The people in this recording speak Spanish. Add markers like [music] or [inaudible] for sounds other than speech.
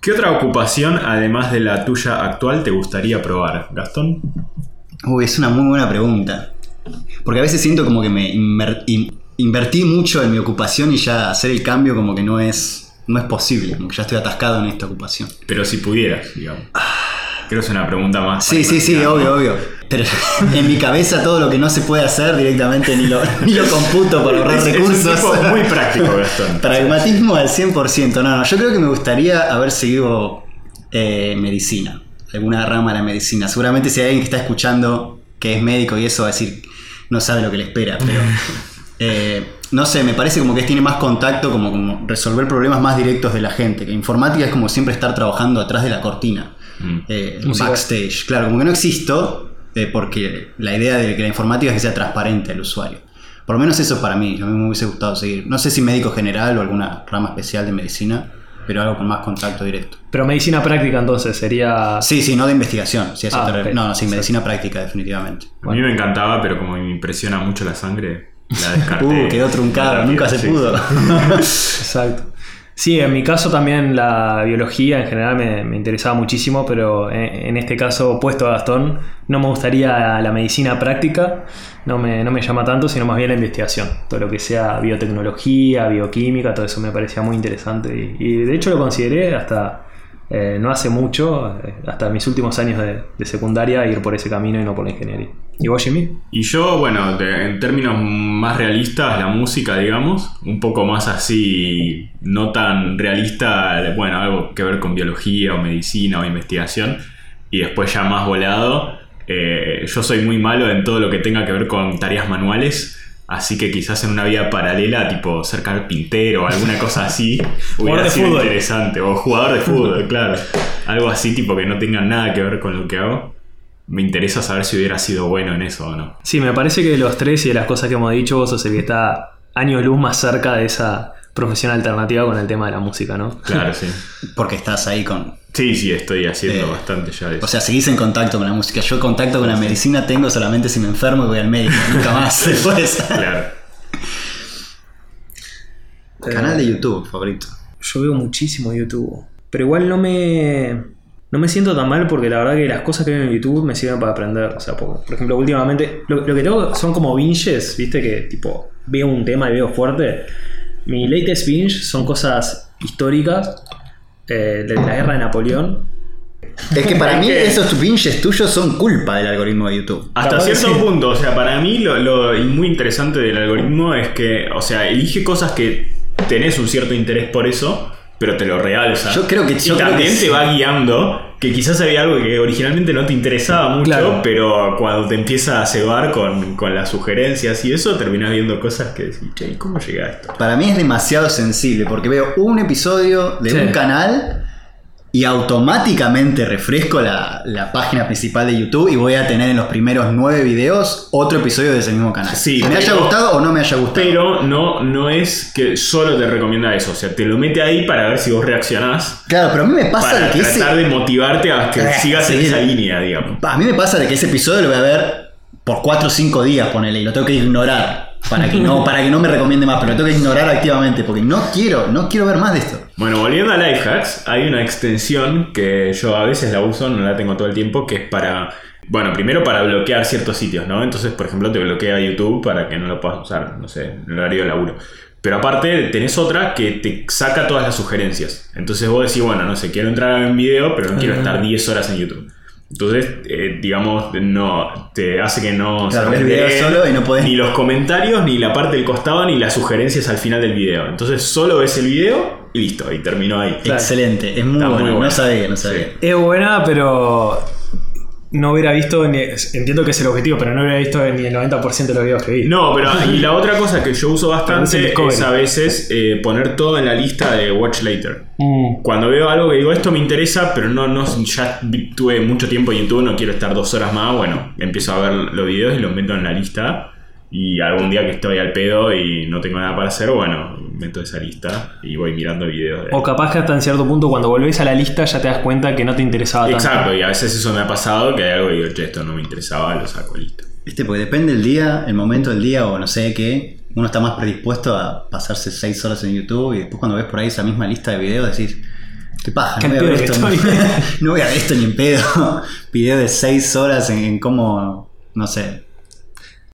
¿Qué otra ocupación, además de la tuya actual, te gustaría probar, Gastón? Uy, es una muy buena pregunta. Porque a veces siento como que me inver- in- invertí mucho en mi ocupación y ya hacer el cambio como que no es, no es posible, como que ya estoy atascado en esta ocupación. Pero si pudieras, digamos. Creo que es una pregunta más. Sí, sí, sí, obvio, obvio. Pero [laughs] en mi cabeza todo lo que no se puede hacer directamente ni lo, [laughs] ni lo computo por ahorrar Es, es un recursos. tipo muy práctico, Gastón. [laughs] Pragmatismo al 100%. No, no, yo creo que me gustaría haber seguido eh, medicina, alguna rama de la medicina. Seguramente si hay alguien que está escuchando que es médico y eso va a decir, no sabe lo que le espera, pero eh, no sé, me parece como que tiene más contacto, como, como resolver problemas más directos de la gente. Que informática es como siempre estar trabajando atrás de la cortina, Mm. eh, backstage. Claro, como que no existo, eh, porque la idea de que la informática es que sea transparente al usuario. Por lo menos eso para mí, a mí me hubiese gustado seguir. No sé si médico general o alguna rama especial de medicina, pero algo con más contacto directo. Pero medicina práctica entonces sería... Sí, sí, no de investigación. Si Ah. No, no, sí, medicina práctica, definitivamente. A mí me encantaba, pero como me impresiona mucho la sangre, la descarté. [laughs] Uh, quedó truncado, nunca se sí. pudo. [laughs] Exacto. Sí, en mi caso también la biología en general me, interesaba muchísimo, pero en, este caso, opuesto a Gastón, no me gustaría la medicina práctica, no me, no me llama tanto, sino más bien la investigación. Todo lo que sea biotecnología, bioquímica, todo eso me parecía muy interesante. Y de hecho lo consideré hasta eh, no hace mucho, eh, hasta mis últimos años de, secundaria, ir por ese camino y no por la ingeniería. ¿Y vos, Jimmy? Y yo, bueno, en términos más realistas, la música, digamos, un poco más así, no tan realista, bueno, algo que ver con biología o medicina o investigación, y después ya más volado, eh, yo soy muy malo en todo lo que tenga que ver con tareas manuales. Así que quizás en una vida paralela, tipo ser carpintero o alguna cosa así, [laughs] hubiera de sido fútbol. interesante. O jugador de fútbol, [laughs] claro. Algo así, tipo que no tenga nada que ver con lo que hago. Me interesa saber si hubiera sido bueno en eso o no. Sí, me parece que de los tres y de las cosas que hemos dicho, vos sos el que está años luz más cerca de esa profesión alternativa con el tema de la música, ¿no? Claro, sí. [laughs] Porque estás ahí con. Sí, sí, estoy haciendo Eh, bastante ya de eso. O sea, seguís en contacto con la música. Yo contacto con la medicina tengo solamente si me enfermo y voy al médico. [laughs] Nunca más después. claro. [laughs] Canal de YouTube favorito. Yo veo muchísimo YouTube. Pero igual no me. No me siento tan mal porque la verdad que las cosas que veo en YouTube me sirven para aprender. O sea, por, por ejemplo, últimamente. Lo, lo que tengo son como binges, ¿viste? Que tipo, veo un tema y veo fuerte. Mi latest binge son cosas históricas. eh, de la guerra de Napoleón. Es que para [laughs] mí que- esos binges tuyos son culpa del algoritmo de YouTube. Hasta Capaz cierto sí. [laughs] punto, o sea, para mí lo, lo muy interesante del algoritmo es que, o sea, elige cosas que tenés un cierto interés por eso, pero te lo realza. Yo creo que- y yo creo también que te va guiando, que quizás había algo que originalmente no te interesaba mucho, Claro. pero cuando te empieza a cebar con, con las sugerencias y eso, terminás viendo cosas que decís, che, ¿y ¿cómo llega a esto? Para mí es demasiado sensible porque veo un episodio de Sí. un canal y automáticamente refresco la, la página principal de YouTube y voy a tener en los primeros nueve videos otro episodio de ese mismo canal. Sí, me haya gustado o no me haya gustado. Pero no, no es que solo te recomienda eso, o sea, te lo mete ahí para ver si vos reaccionás. claro, pero a mí me pasa Para de que ese, tratar de motivarte a que Eh, sigas en esa línea, digamos. A mí me pasa de que ese episodio lo voy a ver por 4 o 5 días, ponele, y lo tengo que ignorar. Para que, no, para que no me recomiende más, pero lo tengo que ignorar activamente, porque no quiero, no quiero ver más de esto. Bueno, volviendo a Lifehacks, hay una extensión que yo a veces la uso, no la tengo todo el tiempo, que es para, bueno, primero para bloquear ciertos sitios, ¿no? Entonces, por ejemplo, te bloquea YouTube para que no lo puedas usar, no sé, en el horario de laburo. Pero aparte, tenés otra que te saca todas las sugerencias. Entonces vos decís, bueno, no sé, quiero entrar a un video, pero no quiero estar 10 horas en YouTube. Entonces, eh, digamos, no, te hace que no Claro, el video leen solo y no podés- ni los comentarios, ni la parte del costado, ni las sugerencias al final del video. Entonces, solo ves el video y listo, y terminó ahí. Claro. Excelente, es muy bueno. bueno. No sabía, no sabía. Sí. Es buena, pero no hubiera visto, ni- entiendo que es el objetivo, pero no hubiera visto ni el 90% de los videos que vi. No, pero y la otra cosa que yo uso bastante es a veces eh, poner todo en la lista de Watch Later. Mm, Cuando veo algo que digo, esto me interesa, pero no, no ya tuve mucho tiempo en YouTube, no quiero estar dos horas más, bueno, empiezo a ver los videos y los meto en la lista. Y algún día que estoy al pedo y no tengo nada para hacer, bueno, meto esa lista y voy mirando videos de... O capaz que hasta en cierto punto cuando volvés a la lista ya te das cuenta que no te interesaba tanto. Exacto, y a veces eso me ha pasado, que hay algo que digo, che, esto no me interesaba, lo saco listo. Viste, porque depende el día, el momento del día o no sé qué, uno está más predispuesto a pasarse 6 horas en YouTube y después cuando ves por ahí esa misma lista de videos decís, Qué paja, Qué no voy, a ver esto, [laughs] no voy a ver esto ni en pedo. [laughs] Video de 6 horas en, en cómo, no sé,